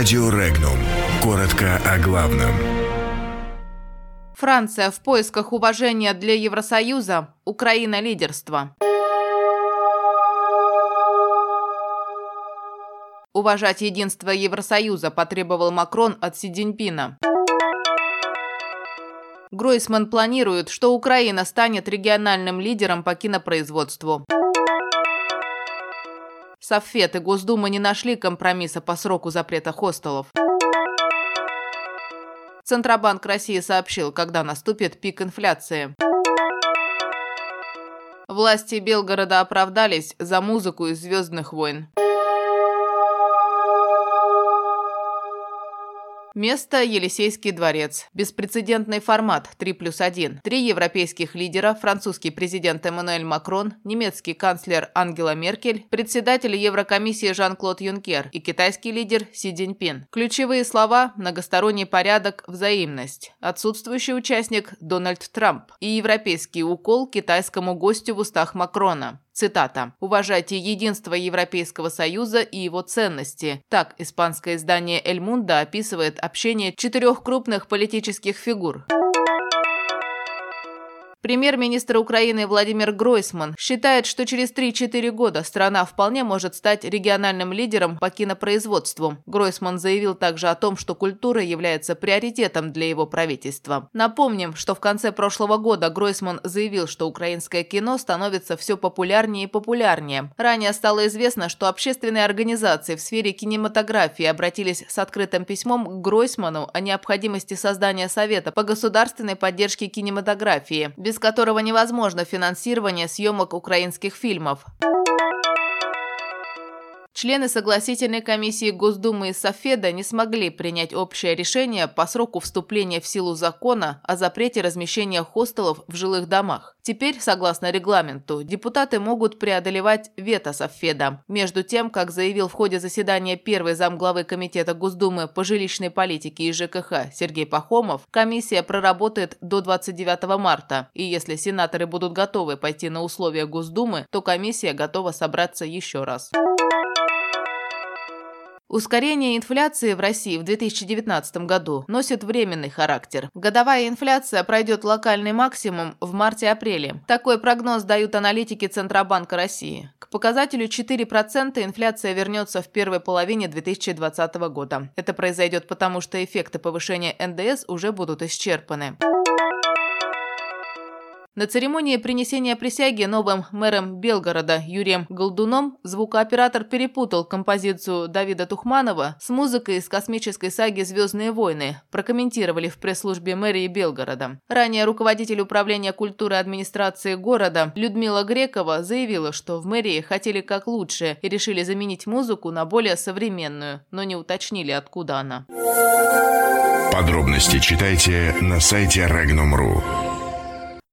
Радио Регнум. Коротко о главном. Франция в поисках уважения для Евросоюза. Украина лидерство. Уважать единство Евросоюза потребовал Макрон от Си Цзиньпина. Гройсман планирует, что Украина станет региональным лидером по кинопроизводству. Совет и Госдума не нашли компромисса по сроку запрета хостелов. Центробанк России сообщил, когда наступит пик инфляции. Власти Белгорода оправдались за музыку из «Звездных войн». Место – Елисейский дворец. Беспрецедентный формат 3 плюс 1. Три европейских лидера – французский президент Эммануэль Макрон, немецкий канцлер Ангела Меркель, председатель Еврокомиссии Жан-Клод Юнкер и китайский лидер Си Цзиньпин. Ключевые слова – многосторонний порядок, взаимность. Отсутствующий участник – Дональд Трамп. И европейский укол китайскому гостю в устах Макрона. Цитата. «Уважайте единство Европейского Союза и его ценности». Так испанское издание «Эль Мунда» описывает общение четырех крупных политических фигур. Премьер-министр Украины Владимир Гройсман считает, что через 3-4 года страна вполне может стать региональным лидером по кинопроизводству. Гройсман заявил также о том, что культура является приоритетом для его правительства. Напомним, что в конце прошлого года Гройсман заявил, что украинское кино становится все популярнее и популярнее. Ранее стало известно, что общественные организации в сфере кинематографии обратились с открытым письмом к Гройсману о необходимости создания Совета по государственной поддержке кинематографии – без которого невозможно финансирование съемок украинских фильмов. Члены согласительной комиссии Госдумы и Софеда не смогли принять общее решение по сроку вступления в силу закона о запрете размещения хостелов в жилых домах. Теперь, согласно регламенту, депутаты могут преодолевать вето Софеда. Между тем, как заявил в ходе заседания первый замглавы Комитета Госдумы по жилищной политике и ЖКХ Сергей Пахомов, комиссия проработает до 29 марта, и если сенаторы будут готовы пойти на условия Госдумы, то комиссия готова собраться еще раз. Ускорение инфляции в России в 2019 году носит временный характер. Годовая инфляция пройдет локальный максимум в марте-апреле. Такой прогноз дают аналитики Центробанка России. К показателю 4% инфляция вернется в первой половине 2020 года. Это произойдет потому, что эффекты повышения НДС уже будут исчерпаны. На церемонии принесения присяги новым мэром Белгорода Юрием Голдуном звукооператор перепутал композицию Давида Тухманова с музыкой из космической саги «Звездные войны», прокомментировали в пресс-службе мэрии Белгорода. Ранее руководитель управления культуры администрации города Людмила Грекова заявила, что в мэрии хотели как лучше и решили заменить музыку на более современную, но не уточнили, откуда она. Подробности читайте на сайте Regnum.ru.